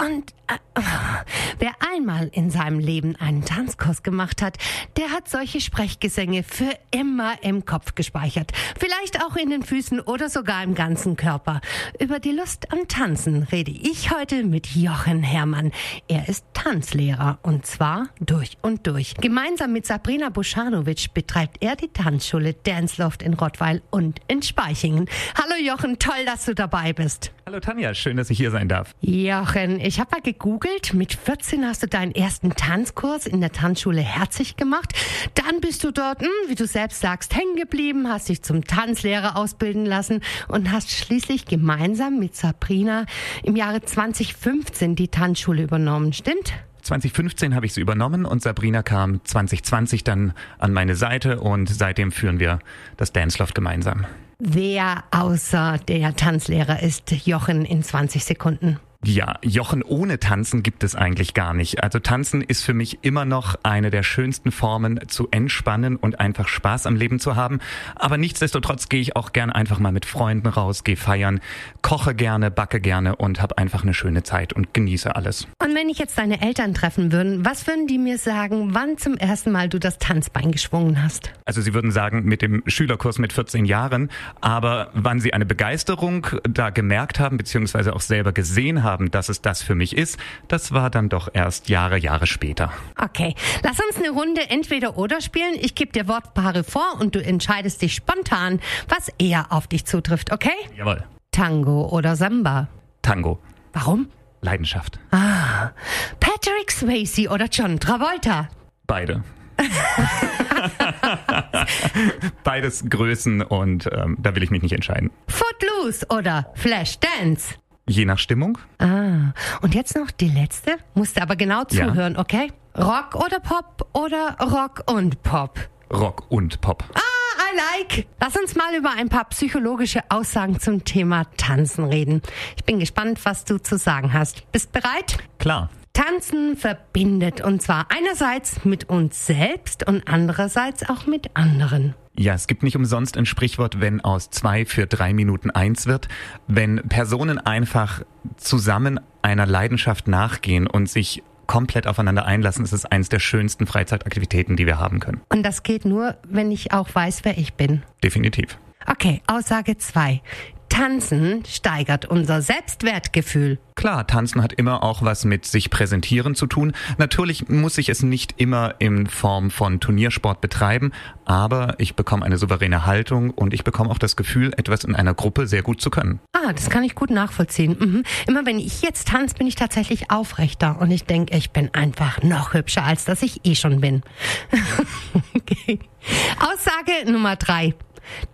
und äh, wer einmal in seinem Leben einen Tanzkurs gemacht hat, der hat solche Sprechgesänge für immer im Kopf gespeichert. Vielleicht auch in den Füßen oder sogar im ganzen Körper. Über die Lust am Tanzen rede ich heute mit Jochen Herrmann. Er ist Tanzlehrer und zwar durch und durch. Gemeinsam mit Sabrina Buschanovic betreibt er die Tanzschule Danceloft in Rottweil und in Speichingen. Hallo Jochen, toll, dass du dabei bist. Hallo Tanja, schön, dass ich hier sein darf. Jochen, ich habe mal gegoogelt. Mit 14 hast du deinen ersten Tanzkurs in der Tanzschule Herzig gemacht. Dann bist du dort, hm, wie du selbst sagst, hängen geblieben, hast dich zum Tanzlehrer ausbilden lassen und hast schließlich gemeinsam mit Sabrina im Jahre 2015 die Tanzschule übernommen. Stimmt? 2015 habe ich sie übernommen und Sabrina kam 2020 dann an meine Seite und seitdem führen wir das Danceloft gemeinsam. Wer außer der Tanzlehrer ist Jochen in 20 Sekunden? Ja, Jochen ohne Tanzen gibt es eigentlich gar nicht. Also Tanzen ist für mich immer noch eine der schönsten Formen zu entspannen und einfach Spaß am Leben zu haben. Aber nichtsdestotrotz gehe ich auch gern einfach mal mit Freunden raus, gehe feiern, koche gerne, backe gerne und habe einfach eine schöne Zeit und genieße alles. Und wenn ich jetzt deine Eltern treffen würden, was würden die mir sagen, wann zum ersten Mal du das Tanzbein geschwungen hast? Also sie würden sagen, mit dem Schülerkurs mit 14 Jahren, aber wann sie eine Begeisterung da gemerkt haben, beziehungsweise auch selber gesehen haben, haben, dass es das für mich ist, das war dann doch erst Jahre, Jahre später. Okay, lass uns eine Runde entweder oder spielen. Ich gebe dir Wortpaare vor und du entscheidest dich spontan, was eher auf dich zutrifft, okay? Jawohl. Tango oder Samba? Tango. Warum? Leidenschaft. Ah, Patrick Swayze oder John Travolta? Beide. Beides Größen und ähm, da will ich mich nicht entscheiden. Footloose oder Flashdance? Je nach Stimmung. Ah, und jetzt noch die letzte. Musst du aber genau zuhören, Ja. okay? Rock oder Pop oder Rock und Pop? Rock und Pop. Ah, I like. Lass uns mal über ein paar psychologische Aussagen zum Thema Tanzen reden. Ich bin gespannt, was du zu sagen hast. Bist bereit? Klar. Tanzen verbindet und zwar einerseits mit uns selbst und andererseits auch mit anderen. Ja, es gibt nicht umsonst ein Sprichwort, wenn aus zwei für drei Minuten eins wird. Wenn Personen einfach zusammen einer Leidenschaft nachgehen und sich komplett aufeinander einlassen, ist es eines der schönsten Freizeitaktivitäten, die wir haben können. Und das geht nur, wenn ich auch weiß, wer ich bin. Definitiv. Okay, Aussage 2. Tanzen steigert unser Selbstwertgefühl. Klar, Tanzen hat immer auch was mit sich präsentieren zu tun. Natürlich muss ich es nicht immer in Form von Turniersport betreiben, aber ich bekomme eine souveräne Haltung und ich bekomme auch das Gefühl, etwas in einer Gruppe sehr gut zu können. Ah, das kann ich gut nachvollziehen. Mhm. Immer wenn ich jetzt tanze, bin ich tatsächlich aufrechter und ich denke, ich bin einfach noch hübscher, als dass ich eh schon bin. okay. Aussage Nummer drei.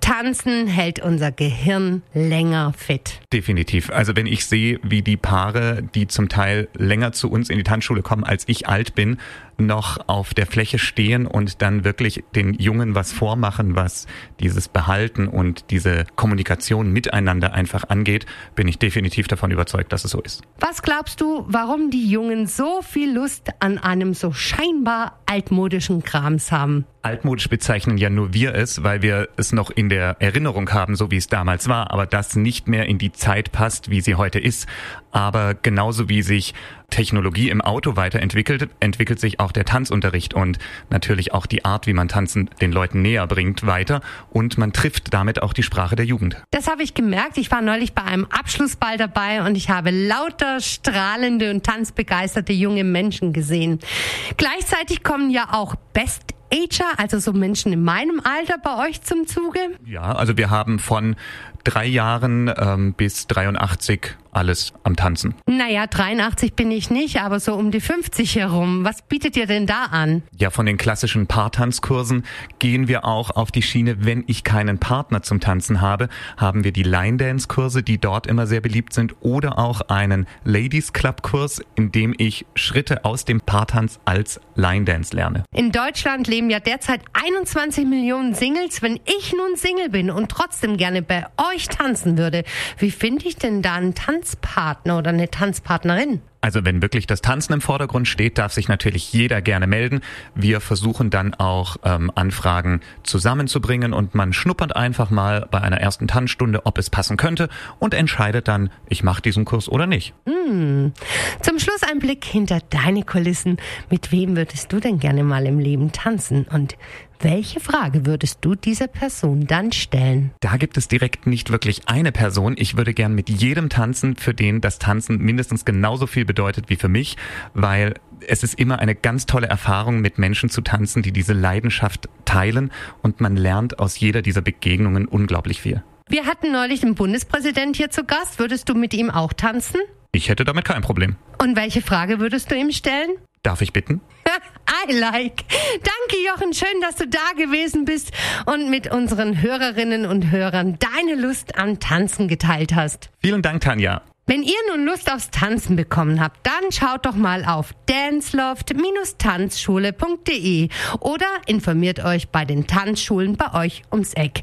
Tanzen hält unser Gehirn länger fit. Definitiv. Also wenn ich sehe, wie die Paare, die zum Teil länger zu uns in die Tanzschule kommen, als ich alt bin, noch auf der Fläche stehen und dann wirklich den Jungen was vormachen, was dieses Behalten und diese Kommunikation miteinander einfach angeht, bin ich definitiv davon überzeugt, dass es so ist. Was glaubst du, warum die Jungen so viel Lust an einem so scheinbar altmodischen Krams haben? Altmodisch bezeichnen ja nur wir es, weil wir es noch in der Erinnerung haben, so wie es damals war, aber das nicht mehr in die Zeit passt, wie sie heute ist. Aber genauso wie sich Technologie im Auto weiterentwickelt, entwickelt sich auch der Tanzunterricht und natürlich auch die Art, wie man Tanzen den Leuten näher bringt, weiter und man trifft damit auch die Sprache der Jugend. Das habe ich gemerkt. Ich war neulich bei einem Abschlussball dabei und ich habe lauter strahlende und tanzbegeisterte junge Menschen gesehen. Gleichzeitig kommen ja auch Best Ager, also so Menschen in meinem Alter bei euch zum Zuge. Ja, also wir haben von drei Jahren ähm, bis 83 alles am Tanzen. Naja, 83 bin ich nicht, aber so um die 50 herum. Was bietet ihr denn da an? Ja, von den klassischen Paartanzkursen gehen wir auch auf die Schiene, wenn ich keinen Partner zum Tanzen habe, haben wir die Line Dance Kurse, die dort immer sehr beliebt sind oder auch einen Ladies Club Kurs, in dem ich Schritte aus dem Paartanz als Line Dance lerne. In Deutschland leben ja derzeit 21 Millionen Singles. Wenn ich nun Single bin und trotzdem gerne bei euch tanzen würde, wie finde ich denn da einen Tanzpartner oder eine Tanzpartnerin? Also wenn wirklich das Tanzen im Vordergrund steht, darf sich natürlich jeder gerne melden. Wir versuchen dann auch ähm, Anfragen zusammenzubringen und man schnuppert einfach mal bei einer ersten Tanzstunde, ob es passen könnte und entscheidet dann, ich mache diesen Kurs oder nicht. Hm. Zum Schluss ein Blick hinter deine Kulissen. Mit wem würdest du denn gerne mal im Leben tanzen und welche Frage würdest du dieser Person dann stellen? Da gibt es direkt nicht wirklich eine Person. Ich würde gern mit jedem tanzen, für den das Tanzen mindestens genauso viel bedeutet wie für mich, weil es ist immer eine ganz tolle Erfahrung, mit Menschen zu tanzen, die diese Leidenschaft teilen und man lernt aus jeder dieser Begegnungen unglaublich viel. Wir hatten neulich einen Bundespräsident hier zu Gast. Würdest du mit ihm auch tanzen? Ich hätte damit kein Problem. Und welche Frage würdest du ihm stellen? Darf ich bitten? I like. Danke, Jochen. Schön, dass du da gewesen bist und mit unseren Hörerinnen und Hörern deine Lust am Tanzen geteilt hast. Vielen Dank, Tanja. Wenn ihr nun Lust aufs Tanzen bekommen habt, dann schaut doch mal auf danceloft-tanzschule.de oder informiert euch bei den Tanzschulen bei euch ums Eck.